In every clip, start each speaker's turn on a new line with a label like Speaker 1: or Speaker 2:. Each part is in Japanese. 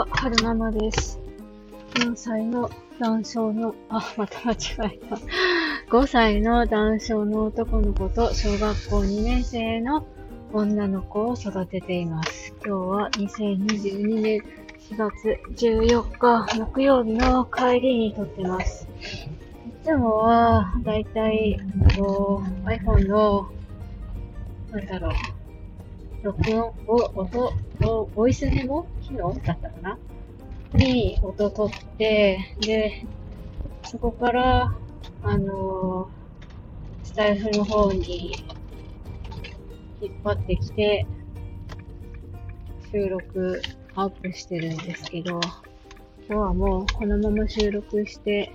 Speaker 1: は、春ママです。4歳の男性の、あ、また間違えた。5歳の男性の男の子と小学校2年生の女の子を育てています。今日は2022年4月14日木曜日の帰りに撮ってます。いつもは、だいたい、こう iPhone の、なんだろう、録音、お音、おボイスメモ機能だったかなに音取って、で、そこから、あのースタイフの方に引っ張ってきて、収録アップしてるんですけど、今日はもうこのまま収録して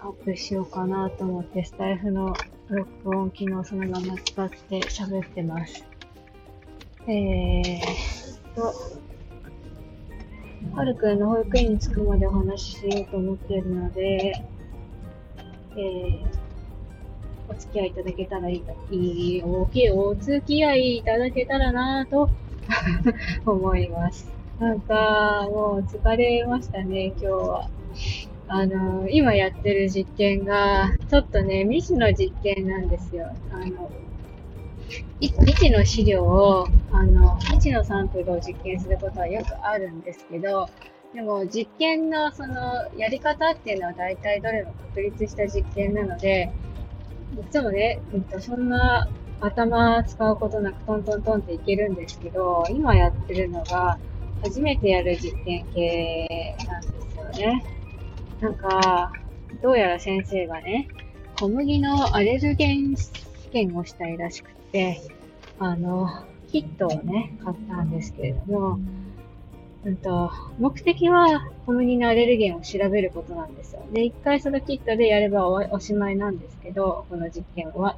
Speaker 1: アップしようかなと思って、スタイフの録音機能そのまま使って喋ってます。えーっと、はるくんの保育園に着くまでお話ししようと思っているので、えー、お付き合いいただけたらいい、いい、おきお付き合いいただけたらなぁと 思います。なんか、もう疲れましたね、今日は。あの、今やってる実験が、ちょっとね、未知の実験なんですよ。あの、未知の資料を、あの、未知のサンプルを実験することはよくあるんですけど、でも実験のそのやり方っていうのは大体どれも確立した実験なので、いつもね、うんとそんな頭使うことなくトントントンっていけるんですけど、今やってるのが初めてやる実験系なんですよね。なんか、どうやら先生がね、小麦のアレルゲン試験をしたいらしく、あの、キットをね、買ったんですけれども、うんと、目的は小麦のアレルゲンを調べることなんですよ。で、一回そのキットでやればおおしまいなんですけど、この実験は。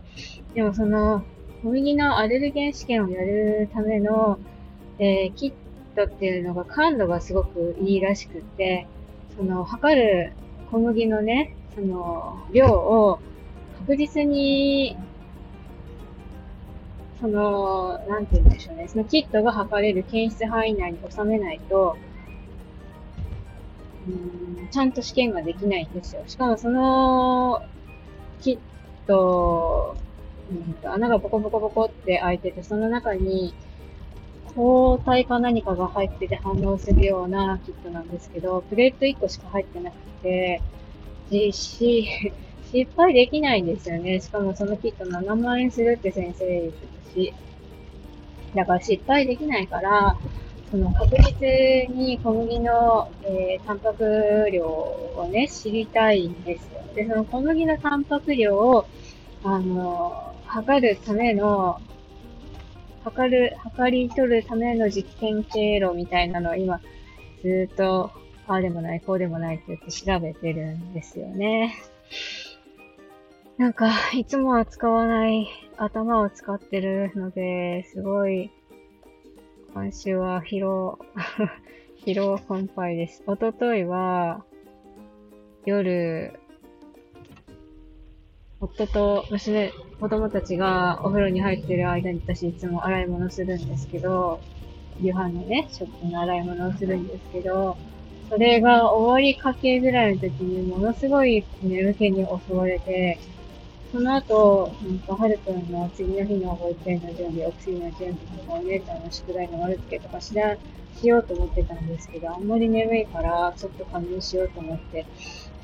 Speaker 1: でもその、小麦のアレルゲン試験をやるための、えーキットっていうのが感度がすごくいいらしくて、その、測る小麦のね、その、量を確実にその、なんて言うんでしょうね。そのキットが測れる検出範囲内に収めないと、うん、ちゃんと試験ができないんですよ。しかもその、キット、うん、穴がボコボコボコって開いてて、その中に、抗体か何かが入ってて反応するようなキットなんですけど、プレート1個しか入ってなくて、実施、失敗できないんですよね。しかもそのキット7万円するって先生言ってたし。だから失敗できないから、その確実に小麦の、えータンパク量をね、知りたいんですよ。で、その小麦のタンパク量を、あの、測るための、測る、測り取るための実験経路みたいなのを今、ずっと、ああでもない、こうでもないって言って調べてるんですよね。なんか、いつもは使わない頭を使ってるので、すごい、今週は疲労、疲労困憊です。一昨日は、夜、夫と娘、子供たちがお風呂に入ってる間に私いつも洗い物するんですけど、夕飯のね、食器の洗い物をするんですけど、それが終わりかけぐらいの時にものすごい眠気に襲われて、その後、なんか、はるくんの次の日の保育園の準備、お薬の準備とか、お姉ちゃんの宿題の丸付けとかしら、しようと思ってたんですけど、あんまり眠いから、ちょっと仮眠しようと思って、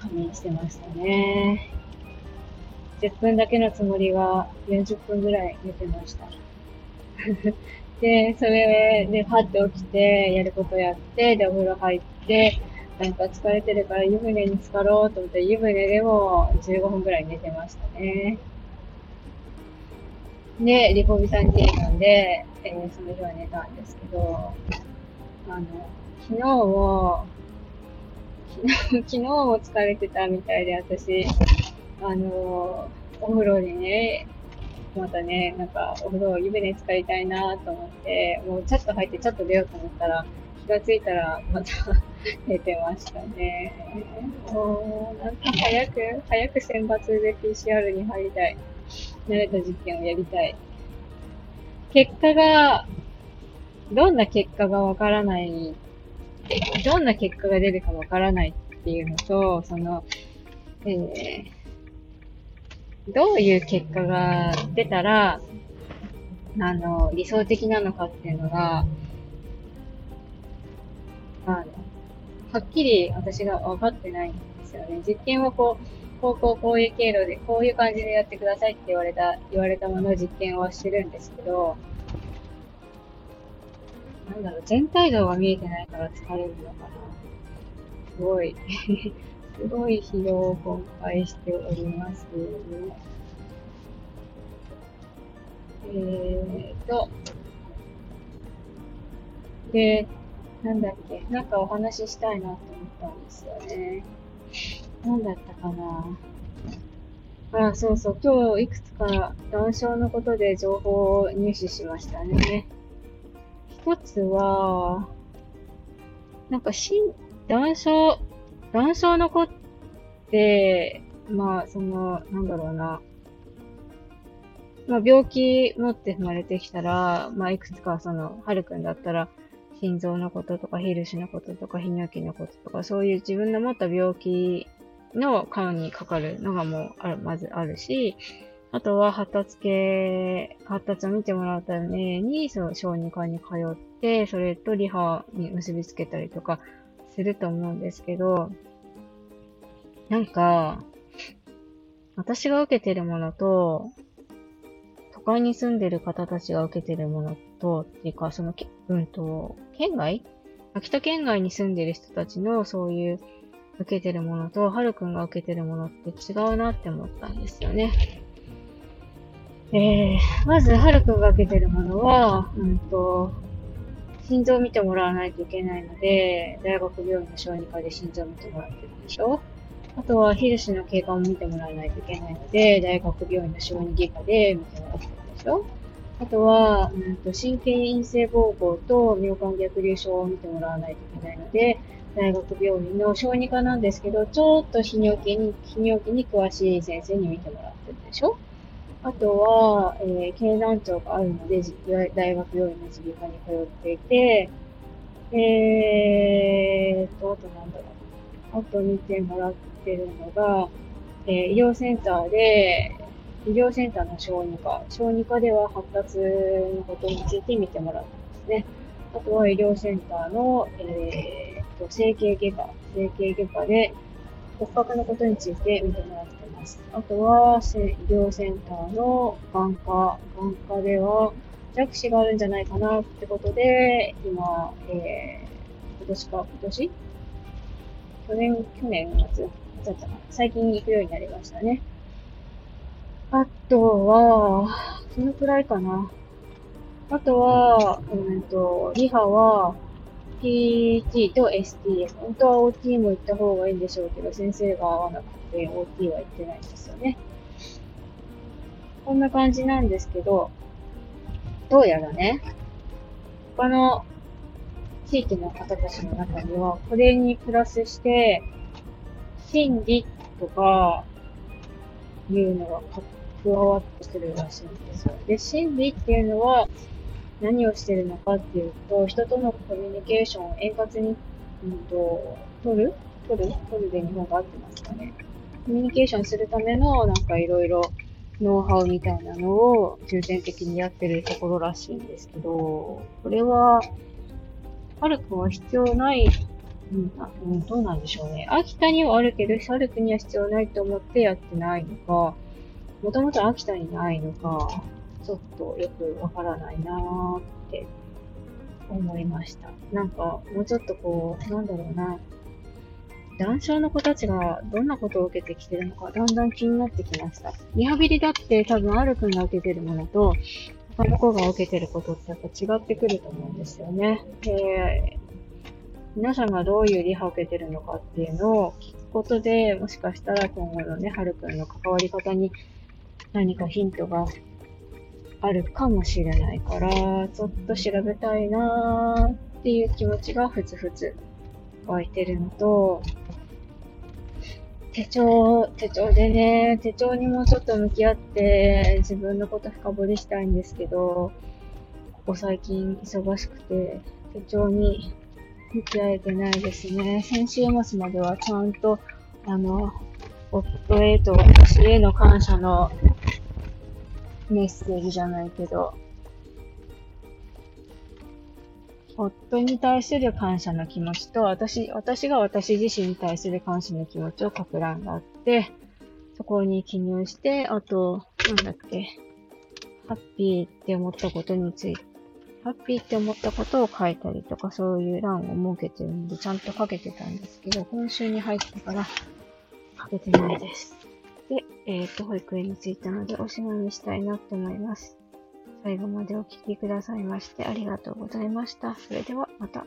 Speaker 1: 仮眠してましたね。10分だけのつもりが40分ぐらい寝てました。で、それで、パッて起きて、やることやって、で、お風呂入って、なんか疲れてるから湯船に浸かろうと思って湯船でも15分ぐらい寝てましたね。で、リポビタン T 飲んで、えーその日は寝たんですけど、あの、昨日も、昨 日昨日も疲れてたみたいで、私、あの、お風呂にね、またね、なんか、お風呂、湯船浸かりたいなと思って、もうちょっと入ってちょっと出ようと思ったら、気がついたら、また寝てましたね。もう、なんか早く、早く選抜で PCR に入りたい。慣れた実験をやりたい。結果が、どんな結果がわからないどんな結果が出るかわからないっていうのと、その、えー、どういう結果が出たら、あの、理想的なのかっていうのが、あの、はっきり私が分かってないんですよね。実験はこう、こうこうこういう経路で、こういう感じでやってくださいって言われた、言われたものを実験はしてるんですけど、なんだろう、全体像が見えてないから疲れるのかな。すごい すごい疲労を今回しております。えーと、で、なんだっけ、なんかお話ししたいなと思ったんですよね。なんだったかな？あ、そうそう、今日いくつか談笑のことで情報を入手しましたね。一つは、なんか、しん、談笑、談笑の子って、まあ、その、なんだろうな。まあ、病気持って生まれてきたら、まあ、いくつか、その、はるくんだったら、心臓のこととか、ヒルシのこととか、泌尿器のこととか、そういう自分の持った病気の勘にかかるのがもうある、まずあるし、あとは発達系、発達を見てもらうために、その小児科に通って、それとリハに結びつけたりとかすると思うんですけど、なんか、私が受けてるものと、都会に住んでる方たちが受けてるものと、っていうか、その、うんと、県外？秋田県外に住んでる人たちのそういう受けてるものと、はるくんが受けてるものって違うなって思ったんですよね。えー、まず、はるくんが受けてるものは、うんと、心臓を見てもらわないといけないので、大学病院の小児科で心臓を見てもらってるでしょ？あとは、ヒルシの経過も見てもらわないといけないので、大学病院の小児外科で見てもらってるでしょ？あとは、うんと、神経陰性膀胱と尿管逆流症を見てもらわないといけないので、大学病院の小児科なんですけど、ちょっと泌尿器に、泌尿器に詳しい先生に見てもらってるでしょ？あとは、えー、経団長があるので、大学病院の耳鼻科に通っていて、えーと、あとなんだろう。あと見てもらってるのが、えー、医療センターで、医療センターの小児科。小児科では発達のことについて見てもらってますね。あとは医療センターの、えーと、整形外科。整形外科で骨格のことについて見てもらってます。あとは、医療センターの眼科。眼科では弱視があるんじゃないかなってことで、今、えー、今年か、今年？去年、去年夏だったかな最近行くようになりましたね。あとは、そのくらいかな。あとは、うんと、リハは、PT と ST。本当は OT も行った方がいいんでしょうけど、先生が合わなくて OT は行ってないんですよね。こんな感じなんですけど、どうやらね、他の地域の方たちの中には、これにプラスして、心理とか、いうのが書加わってくるらしいんですよ。で、心理っていうのは、何をしてるのかっていうと、人とのコミュニケーションを円滑に、うんと、取る取る取るで日本語合ってますかね。コミュニケーションするための、なんかいろいろ、ノウハウみたいなのを重点的にやってるところらしいんですけど、これは、ハルくは必要ない、うん、あうん、どうなんでしょうね。秋田にはあるけど、ハルくには必要ないと思ってやってないのか、もともと秋田にないのか、ちょっとよくわからないなーって思いました。なんか、もうちょっとこう、なんだろうな、男性の子たちがどんなことを受けてきてるのか、だんだん気になってきました。リハビリだって多分、ある君が受けてるものと、他の子が受けてることってやっぱ違ってくると思うんですよね。で、皆さんがどういうリハを受けてるのかっていうのを聞くことで、もしかしたら今後のね、はるくんの関わり方に何かヒントがあるかもしれないから、ちょっと調べたいなーっていう気持ちがふつふつ湧いてるのと、手帳、手帳でね、手帳にもちょっと向き合って自分のこと深掘りしたいんですけど、ここ最近忙しくて手帳に向き合えてないですね。先週末まではちゃんと、あの、夫へと私への感謝のメッセージじゃないけど、夫に対する感謝の気持ちと、私、私が私自身に対する感謝の気持ちを書く欄があって、そこに記入して、あと、なんだっけ、ハッピーって思ったことについて、ハッピーって思ったことを書いたりとか、そういう欄を設けてるんで、ちゃんと書けてたんですけど、今週に入ってから書けてないです。で、えっ、ー、と、保育園に着いたので、おしまいにしたいなって思います。最後までお聴きくださいましてありがとうございました。それではまた。